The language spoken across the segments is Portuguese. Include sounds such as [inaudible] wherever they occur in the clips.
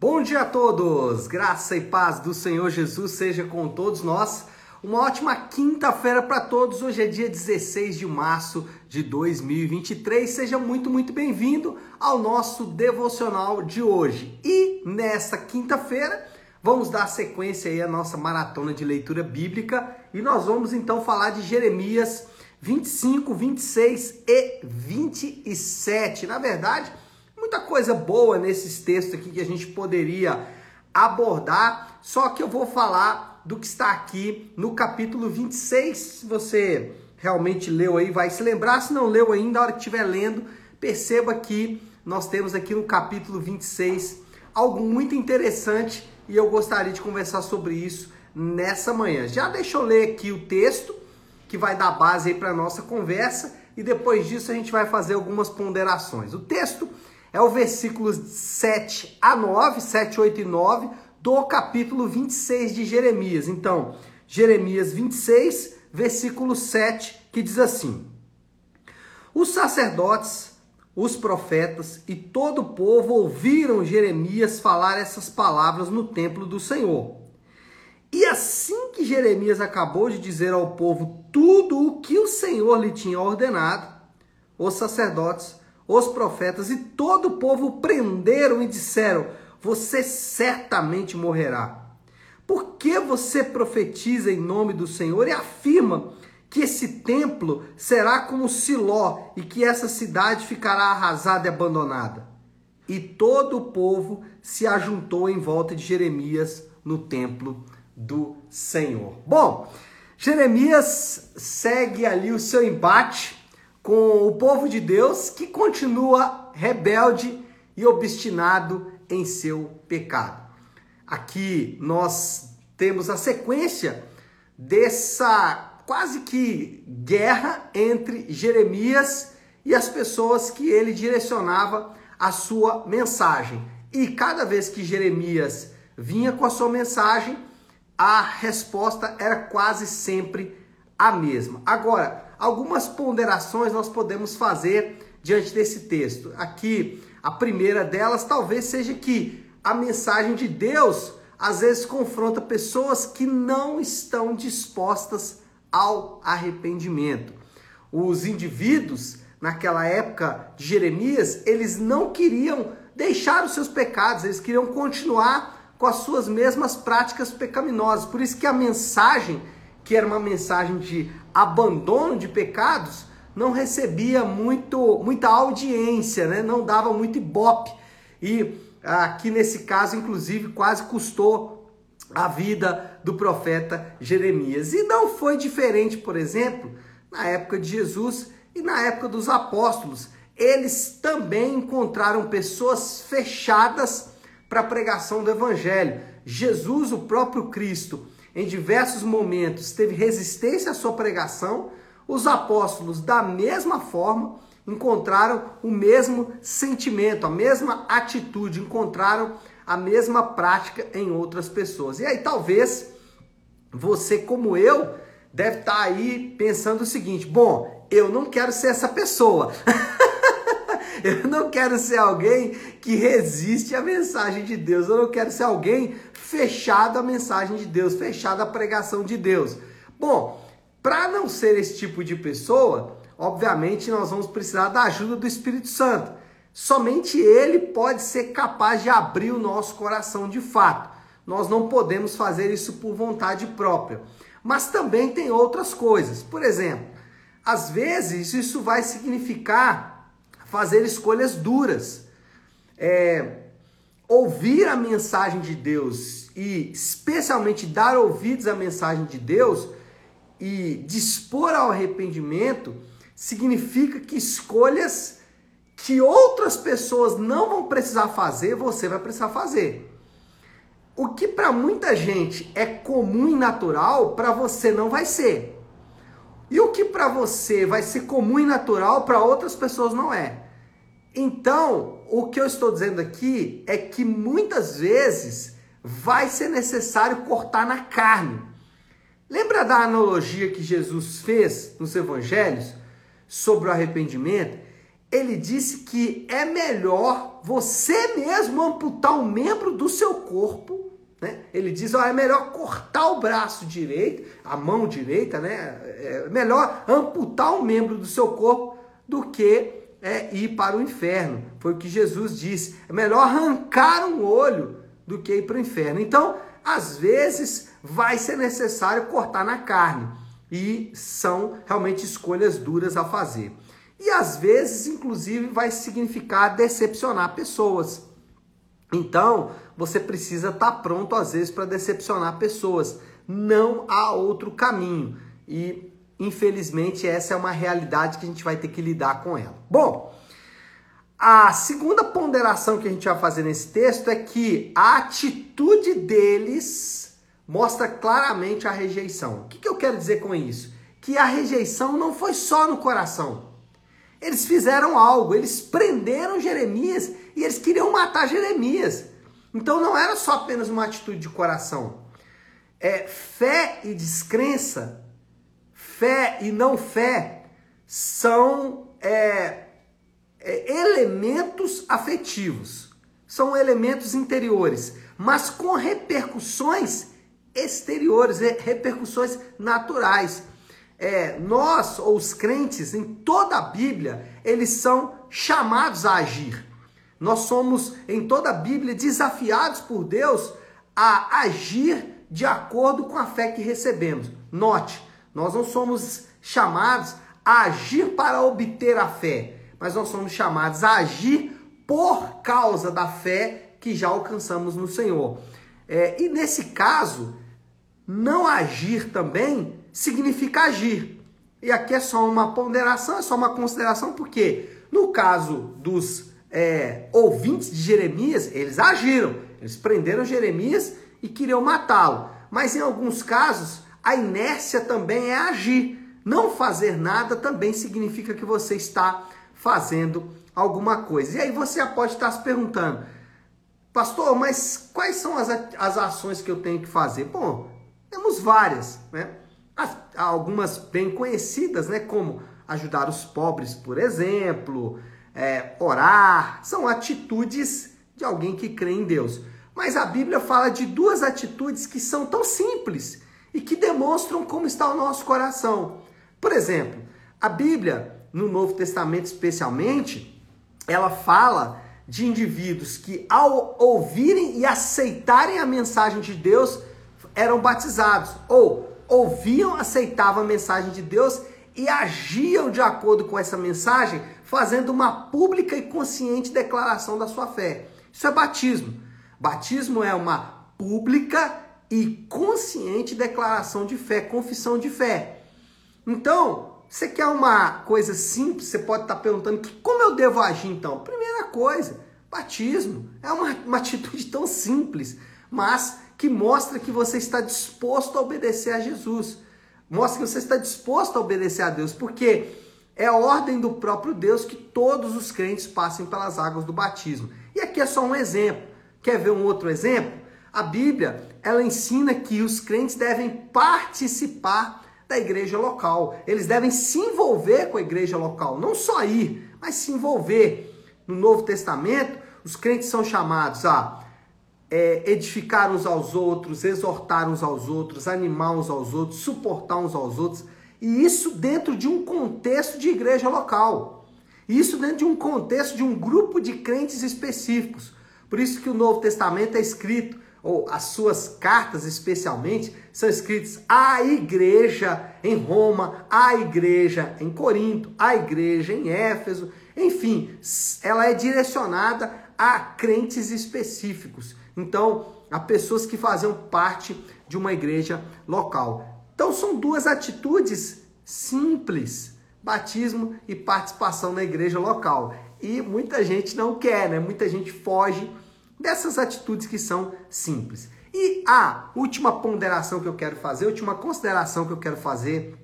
Bom dia a todos! Graça e paz do Senhor Jesus seja com todos nós. Uma ótima quinta-feira para todos. Hoje é dia 16 de março de 2023. Seja muito, muito bem-vindo ao nosso devocional de hoje. E nesta quinta-feira, vamos dar sequência aí à nossa maratona de leitura bíblica e nós vamos então falar de Jeremias 25, 26 e 27. Na verdade, muita coisa boa nesses textos aqui que a gente poderia abordar, só que eu vou falar do que está aqui no capítulo 26. Se você realmente leu aí, vai se lembrar. Se não leu ainda, na hora que estiver lendo, perceba que nós temos aqui no capítulo 26 algo muito interessante e eu gostaria de conversar sobre isso nessa manhã. Já deixa eu ler aqui o texto que vai dar base aí para nossa conversa e depois disso a gente vai fazer algumas ponderações. O texto é o versículos 7 a 9, 7, 8 e 9 do capítulo 26 de Jeremias. Então, Jeremias 26, versículo 7, que diz assim: Os sacerdotes, os profetas e todo o povo ouviram Jeremias falar essas palavras no templo do Senhor. E assim que Jeremias acabou de dizer ao povo tudo o que o Senhor lhe tinha ordenado, os sacerdotes, os profetas e todo o povo prenderam e disseram: Você certamente morrerá. Por que você profetiza em nome do Senhor e afirma que esse templo será como Siló e que essa cidade ficará arrasada e abandonada? E todo o povo se ajuntou em volta de Jeremias no templo do Senhor. Bom, Jeremias segue ali o seu embate com o povo de Deus que continua rebelde e obstinado em seu pecado. Aqui nós temos a sequência dessa quase que guerra entre Jeremias e as pessoas que ele direcionava a sua mensagem. E cada vez que Jeremias vinha com a sua mensagem, a resposta era quase sempre a mesma. Agora, algumas ponderações nós podemos fazer diante desse texto. Aqui, a primeira delas talvez seja que a mensagem de Deus às vezes confronta pessoas que não estão dispostas ao arrependimento. Os indivíduos naquela época de Jeremias, eles não queriam deixar os seus pecados, eles queriam continuar com as suas mesmas práticas pecaminosas. Por isso que a mensagem que era uma mensagem de abandono de pecados, não recebia muito, muita audiência, né? não dava muito ibope. E aqui nesse caso, inclusive, quase custou a vida do profeta Jeremias. E não foi diferente, por exemplo, na época de Jesus e na época dos apóstolos. Eles também encontraram pessoas fechadas para a pregação do evangelho. Jesus, o próprio Cristo, em diversos momentos teve resistência à sua pregação, os apóstolos, da mesma forma, encontraram o mesmo sentimento, a mesma atitude, encontraram a mesma prática em outras pessoas. E aí talvez você, como eu, deve estar aí pensando o seguinte: bom, eu não quero ser essa pessoa. [laughs] eu não quero ser alguém que resiste à mensagem de Deus. Eu não quero ser alguém fechado à mensagem de Deus, fechado à pregação de Deus. Bom, para não ser esse tipo de pessoa, obviamente nós vamos precisar da ajuda do Espírito Santo. Somente ele pode ser capaz de abrir o nosso coração de fato. Nós não podemos fazer isso por vontade própria. Mas também tem outras coisas. Por exemplo, às vezes isso vai significar fazer escolhas duras. É, ouvir a mensagem de Deus e especialmente dar ouvidos à mensagem de Deus e dispor ao arrependimento significa que escolhas que outras pessoas não vão precisar fazer, você vai precisar fazer. O que para muita gente é comum e natural, para você não vai ser. E o que para você vai ser comum e natural, para outras pessoas não é. Então, o que eu estou dizendo aqui é que muitas vezes vai ser necessário cortar na carne. Lembra da analogia que Jesus fez nos evangelhos sobre o arrependimento? Ele disse que é melhor você mesmo amputar um membro do seu corpo. Né? Ele diz: ó, é melhor cortar o braço direito, a mão direita, né? É melhor amputar um membro do seu corpo do que é, ir para o inferno. Foi o que Jesus disse. É melhor arrancar um olho do que ir para o inferno. Então, às vezes, vai ser necessário cortar na carne. E são realmente escolhas duras a fazer. E às vezes, inclusive, vai significar decepcionar pessoas. Então, você precisa estar pronto, às vezes, para decepcionar pessoas. Não há outro caminho. E, infelizmente, essa é uma realidade que a gente vai ter que lidar com ela. Bom, a segunda ponderação que a gente vai fazer nesse texto é que a atitude deles mostra claramente a rejeição. O que, que eu quero dizer com isso? Que a rejeição não foi só no coração. Eles fizeram algo, eles prenderam Jeremias e eles queriam matar Jeremias. Então não era só apenas uma atitude de coração. É, fé e descrença, fé e não fé, são é, é, elementos afetivos, são elementos interiores, mas com repercussões exteriores, repercussões naturais. É, nós, ou os crentes, em toda a Bíblia, eles são chamados a agir. Nós somos, em toda a Bíblia, desafiados por Deus a agir de acordo com a fé que recebemos. Note, nós não somos chamados a agir para obter a fé, mas nós somos chamados a agir por causa da fé que já alcançamos no Senhor. É, e nesse caso, não agir também significa agir. E aqui é só uma ponderação, é só uma consideração, porque no caso dos é, ouvintes de Jeremias, eles agiram, eles prenderam Jeremias e queriam matá-lo. Mas em alguns casos, a inércia também é agir. Não fazer nada também significa que você está fazendo alguma coisa. E aí você pode estar se perguntando, pastor, mas quais são as, as ações que eu tenho que fazer? Bom, temos várias, né? Algumas bem conhecidas, né? Como ajudar os pobres, por exemplo, é, orar, são atitudes de alguém que crê em Deus. Mas a Bíblia fala de duas atitudes que são tão simples e que demonstram como está o nosso coração. Por exemplo, a Bíblia, no Novo Testamento especialmente, ela fala de indivíduos que, ao ouvirem e aceitarem a mensagem de Deus, eram batizados, ou ouviam, aceitavam a mensagem de Deus e agiam de acordo com essa mensagem, fazendo uma pública e consciente declaração da sua fé. Isso é batismo. Batismo é uma pública e consciente declaração de fé, confissão de fé. Então, você quer uma coisa simples, você pode estar perguntando que como eu devo agir então? Primeira coisa, batismo. É uma, uma [laughs] atitude tão simples, mas que mostra que você está disposto a obedecer a Jesus. Mostra que você está disposto a obedecer a Deus, porque é ordem do próprio Deus que todos os crentes passem pelas águas do batismo. E aqui é só um exemplo. Quer ver um outro exemplo? A Bíblia, ela ensina que os crentes devem participar da igreja local. Eles devem se envolver com a igreja local, não só ir, mas se envolver. No Novo Testamento, os crentes são chamados a é, edificar uns aos outros, exortar uns aos outros, animar uns aos outros, suportar uns aos outros. E isso dentro de um contexto de igreja local. Isso dentro de um contexto de um grupo de crentes específicos. Por isso que o Novo Testamento é escrito, ou as suas cartas especialmente, são escritas à igreja em Roma, à igreja em Corinto, à igreja em Éfeso. Enfim, ela é direcionada a crentes específicos. Então, a pessoas que faziam parte de uma igreja local. Então, são duas atitudes simples: batismo e participação na igreja local. E muita gente não quer, né? Muita gente foge dessas atitudes que são simples. E a última ponderação que eu quero fazer, a última consideração que eu quero fazer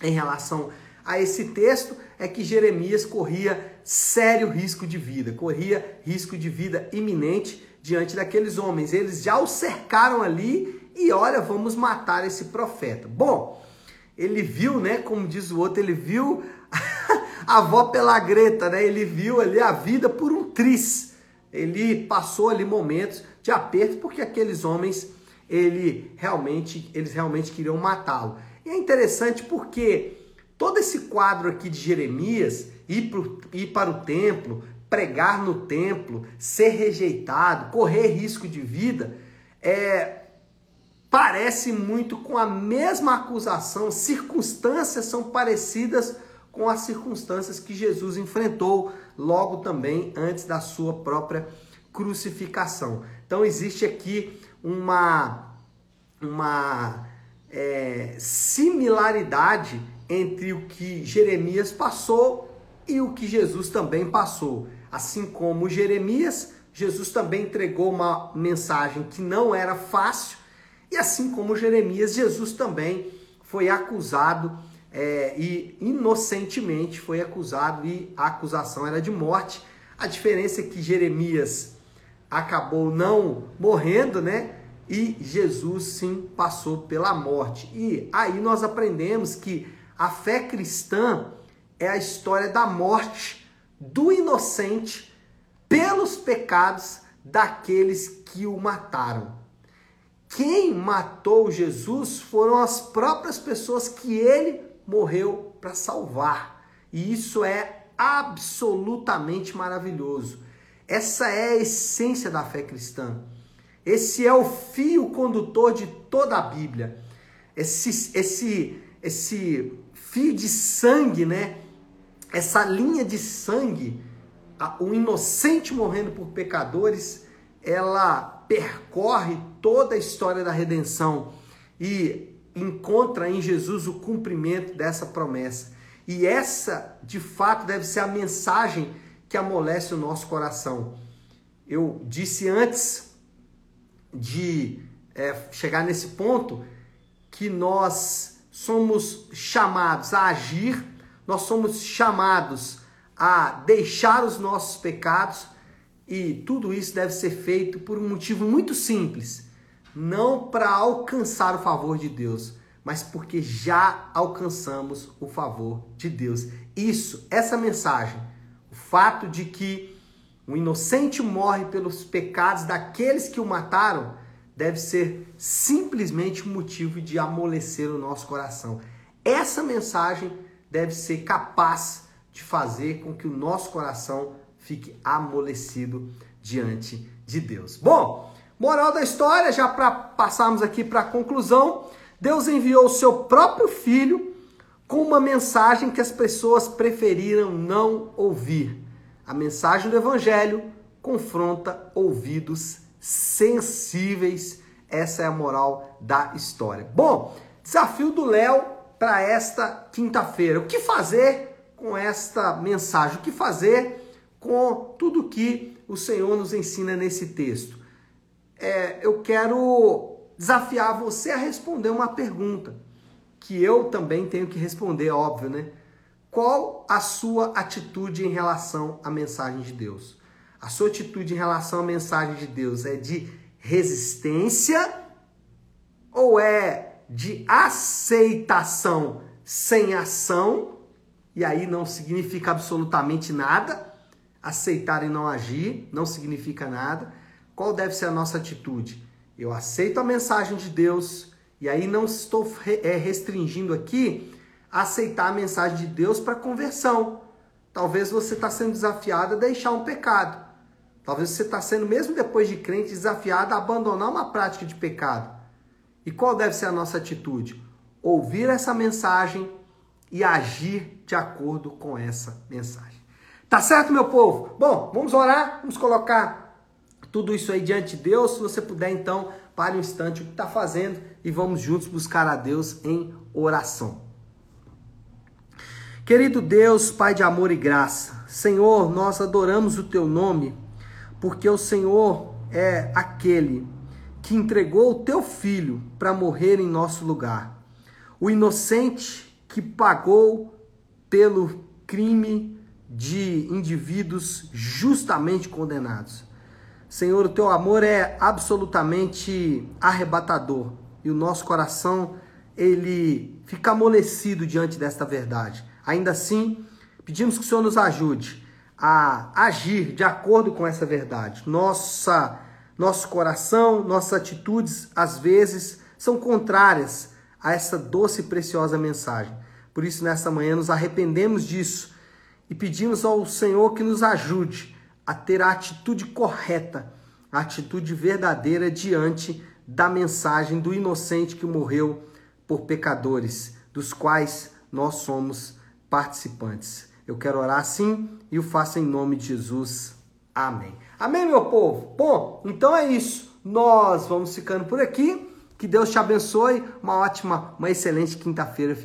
em relação a esse texto é que Jeremias corria sério risco de vida, corria risco de vida iminente diante daqueles homens. Eles já o cercaram ali e olha, vamos matar esse profeta. Bom, ele viu, né, como diz o outro, ele viu [laughs] a avó pela greta, né? Ele viu ali a vida por um tris. Ele passou ali momentos de aperto porque aqueles homens ele realmente eles realmente queriam matá-lo. E é interessante porque todo esse quadro aqui de Jeremias ir, pro, ir para o templo, pregar no templo, ser rejeitado, correr risco de vida, é parece muito com a mesma acusação, circunstâncias são parecidas com as circunstâncias que Jesus enfrentou logo também antes da sua própria crucificação. Então existe aqui uma, uma é, similaridade entre o que Jeremias passou e o que Jesus também passou. Assim como Jeremias, Jesus também entregou uma mensagem que não era fácil, e assim como Jeremias, Jesus também foi acusado é, e inocentemente foi acusado e a acusação era de morte. A diferença é que Jeremias acabou não morrendo, né? E Jesus sim passou pela morte. E aí nós aprendemos que a fé cristã é a história da morte do inocente pelos pecados daqueles que o mataram. Quem matou Jesus foram as próprias pessoas que ele morreu para salvar. E isso é absolutamente maravilhoso. Essa é a essência da fé cristã. Esse é o fio condutor de toda a Bíblia. Esse, esse, esse fio de sangue, né? Essa linha de sangue, o inocente morrendo por pecadores, ela percorre toda a história da redenção e encontra em Jesus o cumprimento dessa promessa. E essa, de fato, deve ser a mensagem que amolece o nosso coração. Eu disse antes de é, chegar nesse ponto que nós somos chamados a agir, nós somos chamados a deixar os nossos pecados e tudo isso deve ser feito por um motivo muito simples não para alcançar o favor de Deus, mas porque já alcançamos o favor de Deus. Isso, essa mensagem, o fato de que o inocente morre pelos pecados daqueles que o mataram, deve ser simplesmente motivo de amolecer o nosso coração. Essa mensagem deve ser capaz de fazer com que o nosso coração fique amolecido diante de Deus. Bom, Moral da história, já para passarmos aqui para a conclusão, Deus enviou o seu próprio filho com uma mensagem que as pessoas preferiram não ouvir. A mensagem do evangelho confronta ouvidos sensíveis. Essa é a moral da história. Bom, desafio do Léo para esta quinta-feira. O que fazer com esta mensagem? O que fazer com tudo que o Senhor nos ensina nesse texto? É, eu quero desafiar você a responder uma pergunta que eu também tenho que responder, óbvio, né? Qual a sua atitude em relação à mensagem de Deus? A sua atitude em relação à mensagem de Deus é de resistência ou é de aceitação sem ação? E aí não significa absolutamente nada. Aceitar e não agir não significa nada qual deve ser a nossa atitude? Eu aceito a mensagem de Deus e aí não estou é, restringindo aqui aceitar a mensagem de Deus para conversão. Talvez você está sendo desafiado a deixar um pecado. Talvez você está sendo, mesmo depois de crente, desafiado a abandonar uma prática de pecado. E qual deve ser a nossa atitude? Ouvir essa mensagem e agir de acordo com essa mensagem. Tá certo, meu povo? Bom, vamos orar, vamos colocar tudo isso aí diante de Deus. Se você puder, então, pare um instante o que está fazendo e vamos juntos buscar a Deus em oração. Querido Deus, Pai de amor e graça, Senhor, nós adoramos o teu nome, porque o Senhor é aquele que entregou o teu filho para morrer em nosso lugar. O inocente que pagou pelo crime de indivíduos justamente condenados. Senhor, o teu amor é absolutamente arrebatador e o nosso coração ele fica amolecido diante desta verdade. Ainda assim, pedimos que o Senhor nos ajude a agir de acordo com essa verdade. Nossa, nosso coração, nossas atitudes, às vezes, são contrárias a essa doce e preciosa mensagem. Por isso, nessa manhã, nos arrependemos disso e pedimos ao Senhor que nos ajude a ter a atitude correta, a atitude verdadeira diante da mensagem do inocente que morreu por pecadores, dos quais nós somos participantes. Eu quero orar assim e o faço em nome de Jesus. Amém. Amém, meu povo? Bom, então é isso. Nós vamos ficando por aqui. Que Deus te abençoe. Uma ótima, uma excelente quinta-feira.